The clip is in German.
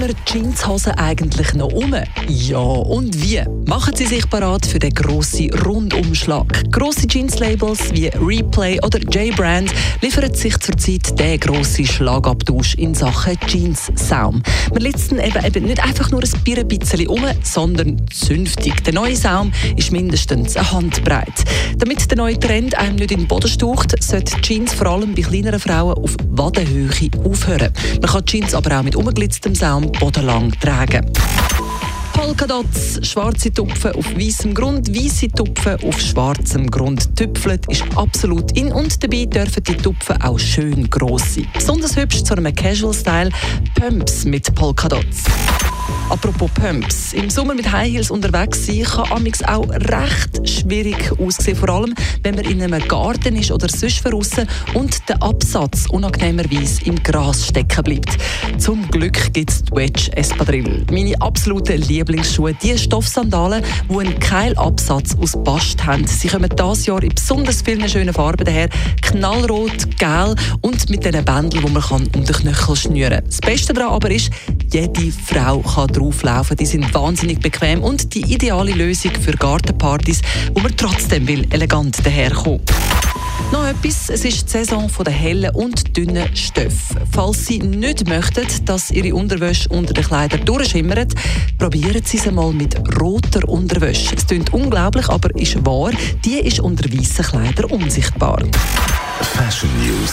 mir die Jeanshose eigentlich noch um? Ja, und wie? Machen Sie sich parat für den grossen Rundumschlag. Grosse Jeans-Labels wie Replay oder J-Brand liefern sich zurzeit den grossen Schlagabtausch in Sachen Jeans-Saum. Man liest eben, eben nicht einfach nur ein bisschen um, sondern zünftig. Der neue Saum ist mindestens eine Handbreit. Damit der neue Trend einem nicht in den Boden staucht, sollte Jeans vor allem bei kleineren Frauen auf Wadenhöhe aufhören. Man kann Jeans aber auch mit umglitztem Saum bodenlang tragen. Polkadots, schwarze Tupfen auf weißem Grund, weiße Tupfen auf schwarzem Grund. Tüpfelt ist absolut in und dabei dürfen die Tupfen auch schön gross sein. Besonders hübsch zu einem Casual-Style Pumps mit Polkadots. Apropos Pumps. Im Sommer mit High Heels unterwegs sein kann amix auch recht schwierig aussehen. Vor allem, wenn man in einem Garten ist oder sonst verrissen und der Absatz unangenehmerweise im Gras stecken bleibt. Zum Glück gibt es die Wedge Espadrille. Meine absoluten Lieblingsschuhe. Die Stoffsandalen, die einen Keilabsatz aus Bast haben. Sie kommen dieses Jahr in besonders vielen schönen Farben daher. Knallrot, gel und mit diesen Bändeln, die man um den Knöchel schnüren kann. Das Beste daran aber ist, jede Frau kann drauflaufen. Die sind wahnsinnig bequem und die ideale Lösung für Gartenpartys, wo man trotzdem will elegant daherkommen. Noch etwas, es ist die Saison der hellen und dünnen Stoffe. Falls Sie nicht möchten, dass Ihre Unterwäsche unter den Kleidern durchschimmert, probieren Sie es mal mit roter Unterwäsche. Es klingt unglaublich, aber ist wahr, die ist unter weißen Kleidern unsichtbar. Fashion News.